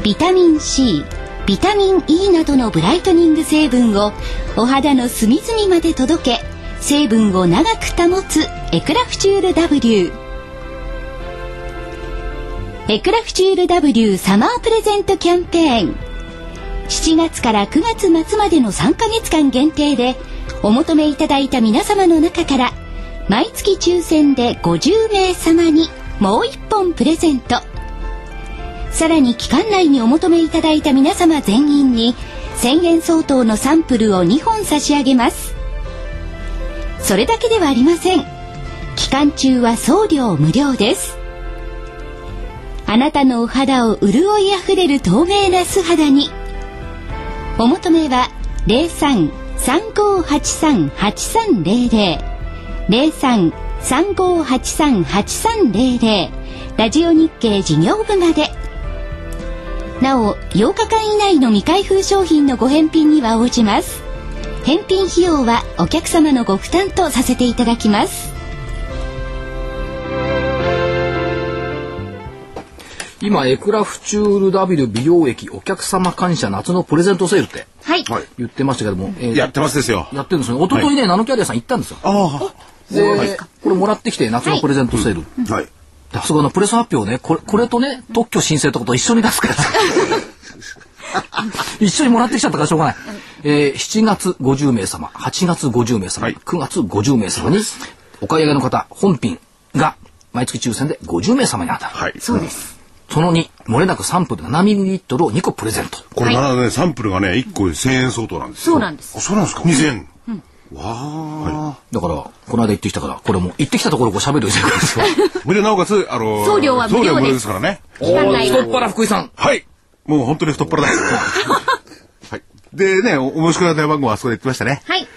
ビタミン C ビタミン E などのブライトニング成分をお肌の隅々まで届け成分を長く保つエクラフチュール W エクラフチュール W サマープレゼントキャンペーン。7月から9月末までの3ヶ月間限定でお求めいただいた皆様の中から毎月抽選で50名様にもう1本プレゼント。さらに期間内にお求めいただいた皆様全員に1000円相当のサンプルを2本差し上げます。それだけではありません。期間中は送料無料です。あなたのお肌を潤いあふれる透明な素肌に。お求めは03-3583-8300 03-3583-8300ラジオ日経事業部まで。なお8日間以内の未開封商品のご返品には応じます。返品費用はお客様のご負担とさせていただきます。今エクラフチュール W 美容液お客様感謝夏のプレゼントセールってはい、はい。言ってましたけども、えーやってますですよ。やってるんですよね。一昨日ね、ナノキャリアさん行ったんですよ。あで、これもらってきて夏のプレゼントセール、はい。であそこのプレス発表ねこれこれとね特許申請とかと一緒に出すから。一緒にもらってきちゃったからしょうがない、えー、7月50名様8月50名様、はい。9月50名様にお買い上げの方本品が毎月抽選で50名様に当たる、はい。そうです。その2漏れなくサンプル 7ml を2個プレゼント。これならね、サンプルがね、1個1000円相当なんですよ。そうなんです。あ、そうなんですか？2000円。わだからこの間行ってきたからこれも行ってきたところこう喋るようにしてくれるんですよで、なおかつ、あのー、送料は無料です送料無料ですからね。太っ腹福井さんはい。もう本当に太っ腹だ。はい。でね、おお申し込みの電話番号はあそこで言ってましたね。はい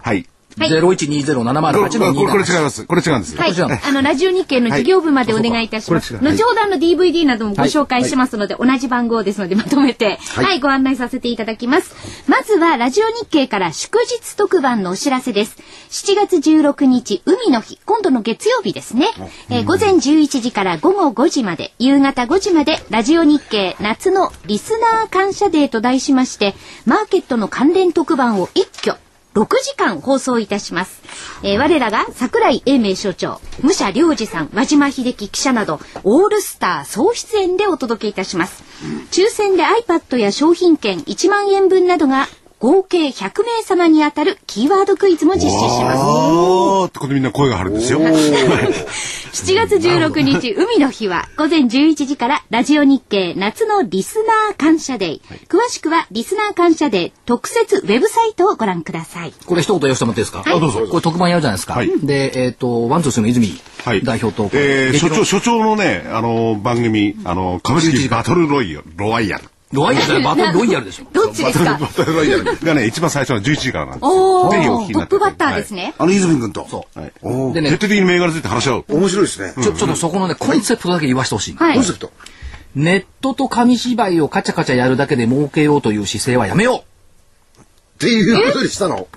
はい。はい0120-708のこれこれこれ違い27ます。これ違うんです。はい、こちらあのラジオ日経の事業部までお願いいたします。はい後ほどあの DVD などもご紹介しますので、同じ番号ですのでまとめて、はい、ご案内させていただきます。まずはラジオ日経から祝日特番のお知らせです。7月16日海の日、今度の月曜日ですね。えー午前11時から午後5時まで、夕方5時までラジオ日経夏のリスナー感謝デーと題しまして、マーケットの関連特番を一挙6時間放送いたします。えー我らが桜井英明所長、武者良二さん、和島秀樹記者など、オールスター総出演でお届けいたします。抽選で iPad や商品券1万円分などが合計100名様に当たるキーワードクイズも実施します。あーってことでみんな声が張るんですよ。7月16日海の日は午前11時からラジオ日経夏のリスナー感謝デー。詳しくはリスナー感謝デー特設ウェブサイトをご覧ください。これ一言言わせてもらっていいですか、はどうぞこれ特番やるじゃないですか、はいでえっ、とワンツースリーの泉はい。代表と、えー、劇場所長、所長のね、あの、番組、あの、株式バトルロイヤル、ロワイヤル。ロワイヤルじゃ ないバトルロイヤルでしょどっちですか？バトルロイヤルがね、一番最初の11時からなんです。おぜひお聞ー、きになってトップバッターですね。あの、泉君と。そうでね徹底的に銘柄について話し合う。面白いですね。ちょちょっとそこのねコンセプトだけ言わせてほしい、はいコン。セプト？ネットと紙芝居をカチャカチャやるだけで儲けようという姿勢はやめよっていうことにしたの。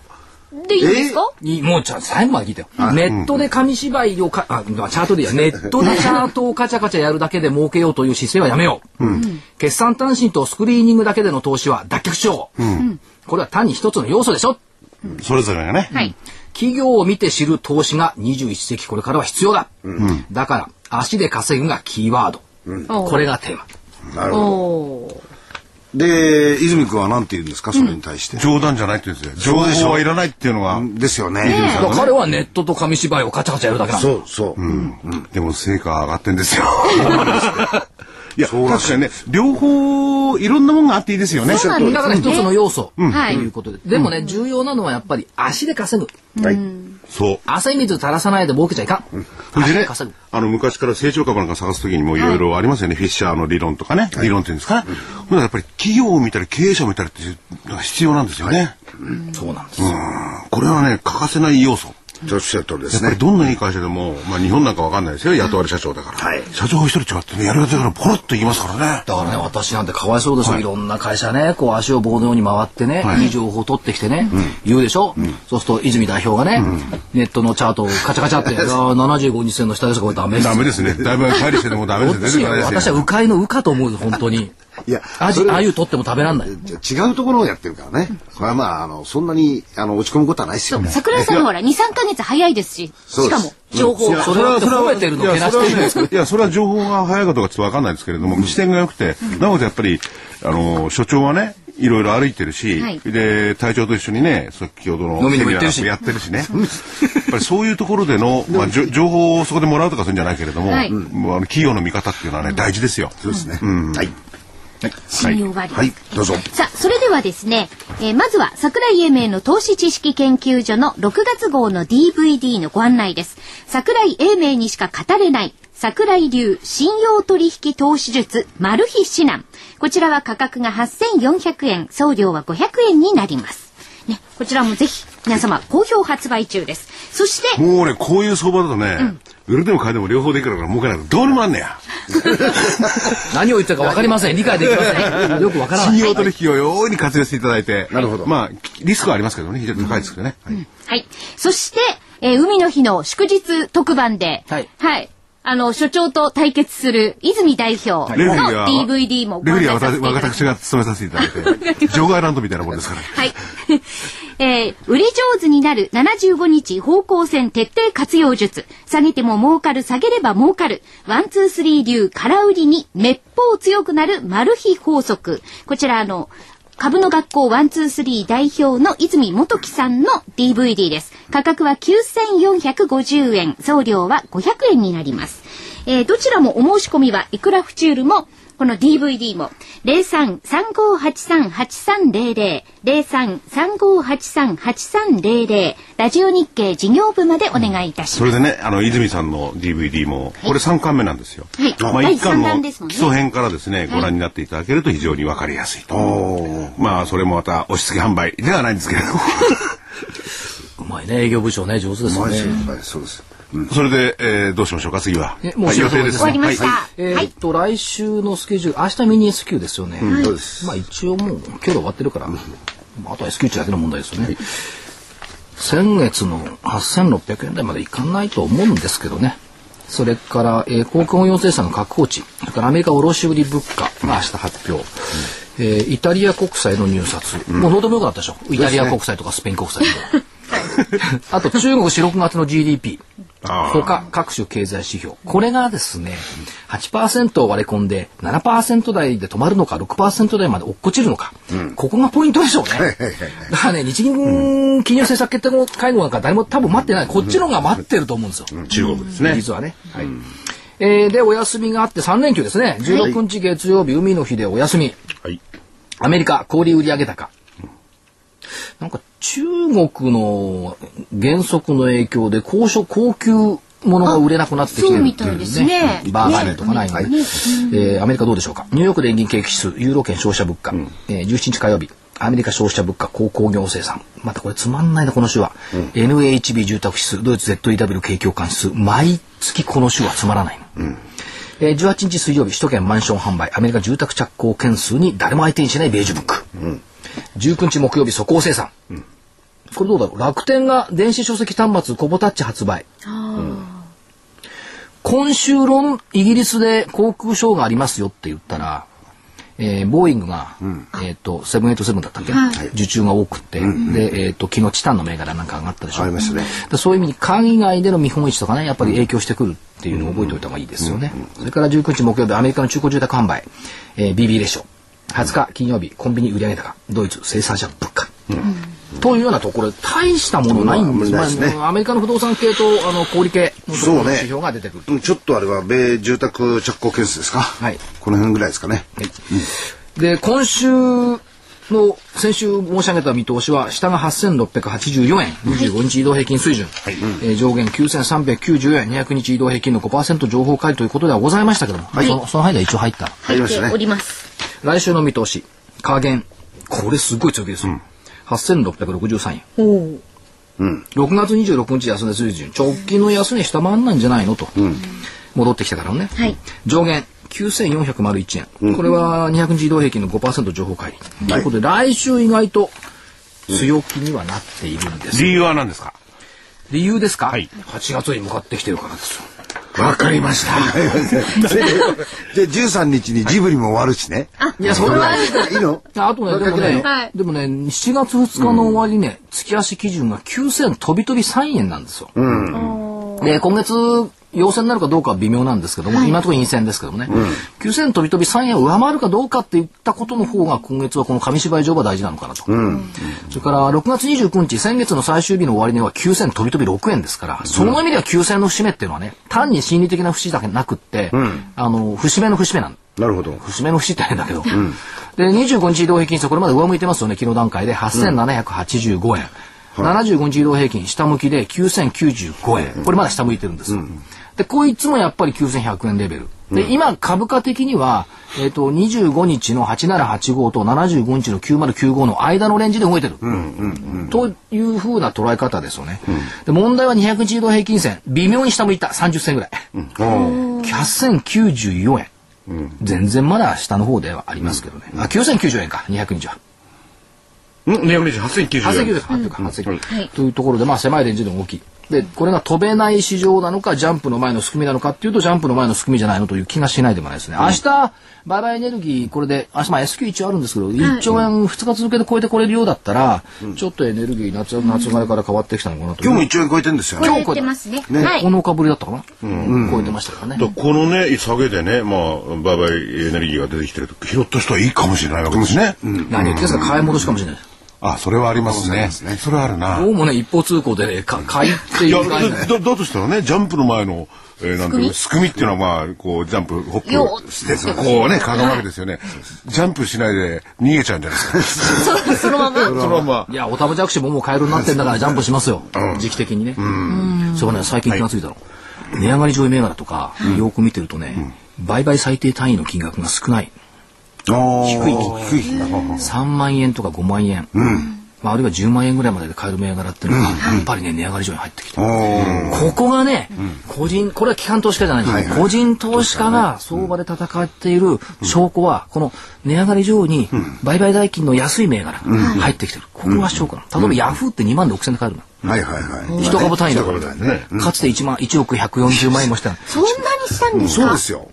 でいいんですか？ういいもうちゃん最後まで聞いてよ、ネットで紙芝居をかあチャートでいいやネットでチャートをカチャカチャやるだけで儲けようという姿勢はやめよう、決算単身とスクリーニングだけでの投資は脱却しよう、これは単に一つの要素でしょ。それぞれがね。はい。企業を見て知る投資が21世紀これからは必要だ、だから足で稼ぐがキーワード、これがテーマ。なるほど。で、泉君は何て言うんですか、それに対して。冗談じゃないって言うんですよ。情報はいらないっていうのが、ですよね。彼はネットと紙芝居をカチャカチャやるだけなのそうそう。でも成果上がってんですよ。いや、確かにね、両方、いろんなものがあっていいですよね。そうなんですだから一つの要素、はいということで。でもね、重要なのはやっぱり足で稼ぐ。はい。そう。汗水垂らさないで儲けちゃいかん。それでね足で稼ぐ。、あの、昔から成長株なんか探すときにもいろいろありますよね。フィッシャーの理論とかね。理論っていうんですかね。やっぱり企業を見たり経営者を見たりっていうのが必要なんですよね。そうなんです。これはね、欠かせない要素。おっしゃる通りですね。どんないい会社でも、まあ日本なんかわかんないですよ。雇われ社長だから。はい社長が一人違ってね、やるだけからポロッと言いますからね。だからね、私なんてかわいそうですよ。いろんな会社ね、こう足を棒のように回ってね、いい情報を取ってきてね、言うでしょ？そうすると泉代表がね、ネットのチャートをカチャカチャって、あー75日線の下ですこれダメです。ダメですね。だいぶ帰りしてでもダメこ ですね。私は迂回の迂かと思うよ、本当に。いや、アジ、それあゆ取っても食べらんない。じゃ違うところをやってるからね。これはまあ、あの、そんなに、あの、落ち込むことはないですよね。桜井さんのほら、2、3ヶ月早いですし、しかも、情報が。それはそれはねいや、それは情報が早いかどうかちょっとわかんないですけれども、視点が良くて、なおかつやっぱり、あの、所長はね、いろいろ歩いてるし、はいで、隊長と一緒にね、先ほどの飲みにも行ってるしやってるしね。やっぱりそういうところでの、まあ、じょ情報をそこでもらうとかするんじゃないけれども、あの企業の見方っていうのはね、大事ですよ。そうですね。はい。信用割。はい、どうぞ。さあ、それではですね、えーまずは桜井英明の投資知識研究所の6月号の DVD のご案内です。桜井英明にしか語れない桜井流信用取引投資術マル秘指南。こちらは価格が8400円、送料は500円になります。ね、こちらもぜひ皆様好評発売中です。そして、もうね、こういう相場だとね、売るでも買いでも両方できるから儲けないとどうにもなんねや。何を言ってるか分かりません。理解できません。よく分からない。信用取引を容易に活用していただいて。なるほどまあ、リスクはありますけどね、非常に高いですけどね。はいはい。そして、えー海の日の祝日特番で、はいあの、所長と対決する泉代表の DVD もごレフェリーは案内させていただきます私が務めさせていただいて、場外ランドみたいなもんですから。はい。えー売り上手になる75日方向線徹底活用術。下げても儲かる、下げれば儲かる。ワン、ツー、スリー流空売りにめっぽう強くなるマル秘法則。こちら、あの、株の学校ワンツースリー代表の泉元樹さんの DVD です。価格は9450円、送料は500円になります。えーどちらもお申し込みは、イクラフチュールも、この DVD も、03-3583-8300、03-3583-8300、ラジオ日経事業部までお願いいたします。それでね、あの、泉さんの DVD も、これ3巻目なんですよ。はいまあ、第1巻の基礎編からですね、ご覧になっていただけると非常にわかりやすいと。まあ、それもまた押し付け販売ではないんですけれども。うまいね、営業部長ね、上手ですよね。はい、そうです。それで、えーどうしましょうか、次は。えもうはい予定です終わりました。はいえーっと、来週のスケジュール、明日ミニ S q ですよね。そうです。まあ一応もう今日で終わってるから、まあ、あとは S q 値だけの問題ですよね。先月の8600円台までいかないと思うんですけどね。それから、えー、航空運用生産の確保値、それからアメリカ卸売物価が明日発表。えーイタリア国債の入札、もうどうでもよくなったでしょ？イタリア国債とかスペイン国債とか。あと中国4、6月の GDP。他各種経済指標。これがですね、8%を割り込んで7%台で止まるのか6%台まで落っこちるのか。ここがポイントでしょうね。だからね、日銀金融政策決定の会合なんか誰も多分待ってない。こっちの方が待ってると思うんですよ。中国ですね。実はね。はい。えーで、お休みがあって3連休ですね。16日月曜日、海の日でお休み。はい。アメリカ、小売売上高。なんか中国の原則の影響で高所高級ものが売れなくなってきてるっていうそうみたいですねバーガーとかないので、ねえーアメリカどうでしょうか？ニューヨーク連銀景気指数、ユーロ圏消費者物価、えー17日火曜日、アメリカ消費者物価、鉱工業生産。またこれつまんないな、この週は。NHB 住宅指数、ドイツ ZEW 景況感指数。毎月この週はつまらないの。えー18日水曜日、首都圏マンション販売、アメリカ住宅着工件数に誰も相手にしないベージュブック。19日木曜日、素行生産。これどうだろう？楽天が電子書籍端末コボタッチ発売。今週論、イギリスで航空ショーがありますよって言ったら、えーボーイングが、えっ、と、787だったっけ、受注が多くって、で、えっ、と、昨日チタンの銘柄なんか上がったでしょ？ありましたね。でそういう意味に海外での見本市とかね、やっぱり影響してくるっていうのを覚えておいた方がいいですよね。それから19日木曜日、アメリカの中古住宅販売、えー BB レシオ。20日金曜日、コンビニ売上高、ドイツ生産者物価。というようなところで、大したものないんです。まあねまあアメリカの不動産系と、あの、小売系のところの指標が出てくる。うんちょっとあれは米住宅着工件数ですか？はいこの辺ぐらいですかね。で、今週の、先週申し上げた見通しは、下が8684円、25日移動平均水準、えー上限9390円、200日移動平均の5%情報開示ということではございましたけども、そのその範囲では一応入った。入りましたねおります。来週の見通し、下限、これすごい強気ですよ。8663円。お6月26日安値水準、直近の安値下回んないんじゃないのと、戻ってきたからね。はい。上限。9401円、これは200日移動平均の5%情報乖離、ということで来週意外と強気にはなっているんです、理由は何ですか？理由ですか、はい。8月に向かってきてるからですよわかりました。で、13日にジブリも終わるしね。いやそれは。いいのあとねでもね、はい。でもね7月2日の終わりね、月足基準が9000飛び飛び3円なんですよ、で今月陽線になるかどうかは微妙なんですけども、今のところ陰線ですけどもね、9000飛び飛び3円を上回るかどうかって言ったことの方が今月はこの紙芝居上は大事なのかなと、それから6月29日先月の最終日の終値は9000飛び飛び6円ですから、その意味では9000の節目っていうのはね単に心理的な節だけなくって、あの節目の節目なん。なるほど。節目の節って変だけど。で、25日移動平均線、これまで上向いてますよね、昨日段階で。8785円。75日移動平均、下向きで9095円。これまだ下向いてるんです。で、こいつもやっぱり9100円レベル。で、今、株価的には、えっ、と、25日の8785と75日の9095の間のレンジで動いてる。というふうな捉え方ですよね。で、問題は200日移動平均線、微妙に下向いた、30銭ぐらい。8094円。全然まだ下の方ではありますけどね。あ、9090円か、200日は。ん ?200 日8090 8090円。円か、8090円。というところで、まあ狭いレンジで動き。で、これが飛べない市場なのか、ジャンプの前の仕組みなのかっていうと、ジャンプの前の仕組みじゃないのという気がしないでもないですね。明日、売買エネルギー、これで、明日、まあ S q 一応あるんですけど、1兆円2日続けて超えてこれるようだったら、ちょっとエネルギー夏、夏前から変わってきたのかなと。今日も1兆円超えてるんですよね。超えてますね。はい。9日ぶりだったかな、超えてましたからね。だからこのね、下げでね、まあ、売買エネルギーが出てきてると、拾った人はいいかもしれないわけですね。何言ってんですか、買い戻しかもしれない。あ、それはありますね。それはあるな。どうもね、一方通行でね、か買いっていう概念だ、としたらね、ジャンプの前の、えー、なんていうの、すくみ？っていうのはまあ、こう、ジャンプ、ホッよプして、こうね、かがむわけですよね。ジャンプしないで逃げちゃうんじゃないですか。そそのまま。そのまま。いや、オタマジャクシももう買えるようになってんだからジャンプしますよ。時期的にね。それはね、最近気がついたの。値上がり上位銘柄とか、よく見てるとね、売買最低単位の金額が少ない。低低い低い。3万円とか5万円。まあ、あるいは10万円ぐらいまでで買える銘柄っていうのが、やっぱりね、値上がり上に入ってきてる。ここがね、個人、これは機関投資家じゃないんですよ。個人投資家が相場で戦っている証拠は、この値上がり上に売買代金の安い銘柄が入ってきてる。ここが証拠なの。例えばヤフーって2万6千で買えるの。はいはいはい。一株単位だから一株単位ね。かつて1万、1億140万円もしたのそんなにしたんですか？そうですよ。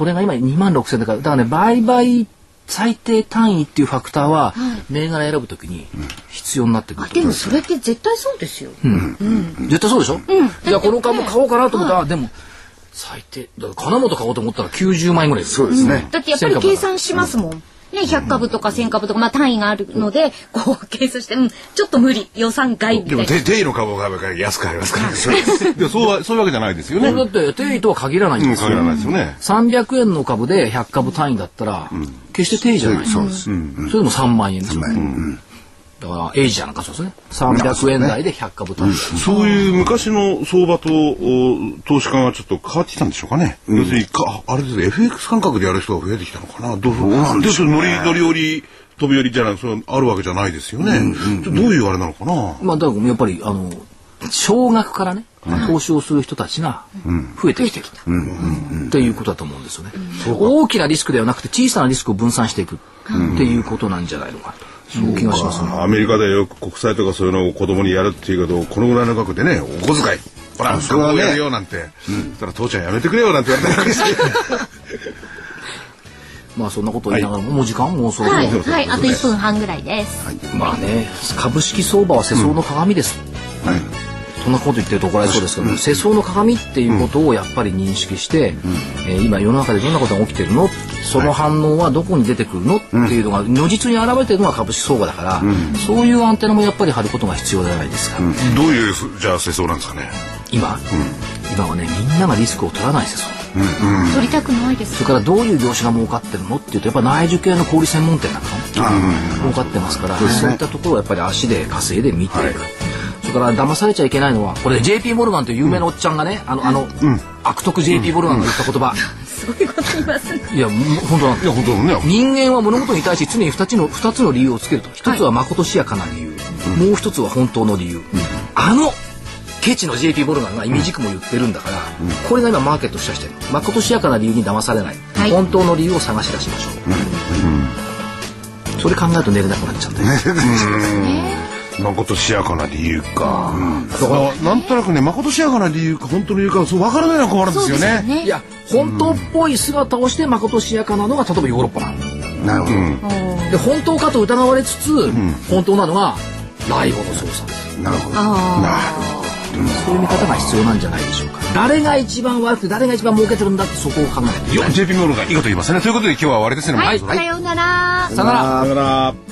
それが今2万6千で買う。だからね、売買最低単位っていうファクターは、銘柄選ぶときに必要になってくるとでもそれって絶対そうですよ。絶対そうでしょ、いや、この株買おうかなと思ったら、でも、最低、だから金本買おうと思ったら90万円ぐらいそうですね。だってやっぱり計算しますもん。ね、100株とか1000株とか、まあ単位があるので、こう計算して、うん、ちょっと無理、予算外みたいな。でも、定定位の株を買えば安く買えますから。そうは、そういうわけじゃないですよね。だって、定位とは限らないんうん、ですよ。限らないですよね。300円の株で100株単位だったら、決して定位じゃない。そうです。それでも3万円ですよ。だから、エイジじゃなんかそうですね。300円台で100株単位。そういう昔の相場とお投資家がちょっと変わってきたんでしょうかね。要するにか、あれですね、FX 感覚でやる人が増えてきたのかな。どうなんでしょう。乗り、乗り降り、飛び降りじゃない、そうあるわけじゃないですよね。ちょっとどういうあれなのかな？まあ、だからやっぱり、あの、少額からね、投資をする人たちが増えてきてる。っていうことだと思うんですよね。大きなリスクではなくて小さなリスクを分散していくっていうことなんじゃないのかと。そういう気がしますね。アメリカでよく国債とかそういうのを子供にやるっていうけど、このぐらいの額でね、お小遣い。ほら、それはやるよなんて。そしたら父ちゃんやめてくれよなんて。言われたりして。まあそんなことを言いながらも、もう時間もうそろそろ。はい、はい、あと1分半ぐらいです。まあね、株式相場は世相の鏡です。そんなこと言ってると怒られそうですけど、世相の鏡っていうことをやっぱり認識して、えー今世の中でどんなことが起きてるのその反応はどこに出てくるのっていうのが如実に現れてるのが株式相場だから、そういうアンテナもやっぱり張ることが必要じゃないですか。どういう、じゃあ、世相なんですかね。今、今はね、みんながリスクを取らない世相。取りたくないです。それからどういう業種が儲かってるのっていうとやっぱ内需系の小売専門店なんかも儲かってますから、そういったところをやっぱり足で稼いで見ていく。それから騙されちゃいけないのはこれ JP モルガンという有名なおっちゃんがね、あのあの、悪徳 JP モルガンが言った言葉、すごいこと言います。ね。いやもう本当なんいや、本当ね。人間は物事に対して常に2つの二つの理由をつけると。一つはまことしやかな理由、もう一つは本当の理由、あのケチの JP モルガンが意味軸も言ってるんだから、これが今マーケットしだしてる。まことしやかな理由に騙されない、はい。本当の理由を探し出しましょう、それ考えると寝れなくなっちゃって、まことしやかな理由か。だから、なんとなくね、まことしやかな理由か、本当の理由か、そう、わからないのが困るんですよね。ねいや本当っぽい姿をしてまことしやかなのが例えばヨーロッパなのなるほど。で本当かと疑われつつ、本当なのがライボの操作ですなるほど。そういう見方が必要なんじゃないでしょうか。誰が一番悪くて誰が一番儲けてるんだってそこを考えて。よ、JP モルガン、いいこと言いますね。ということで今日は終わりですね。はい、さようなら。さよなら。さよなら。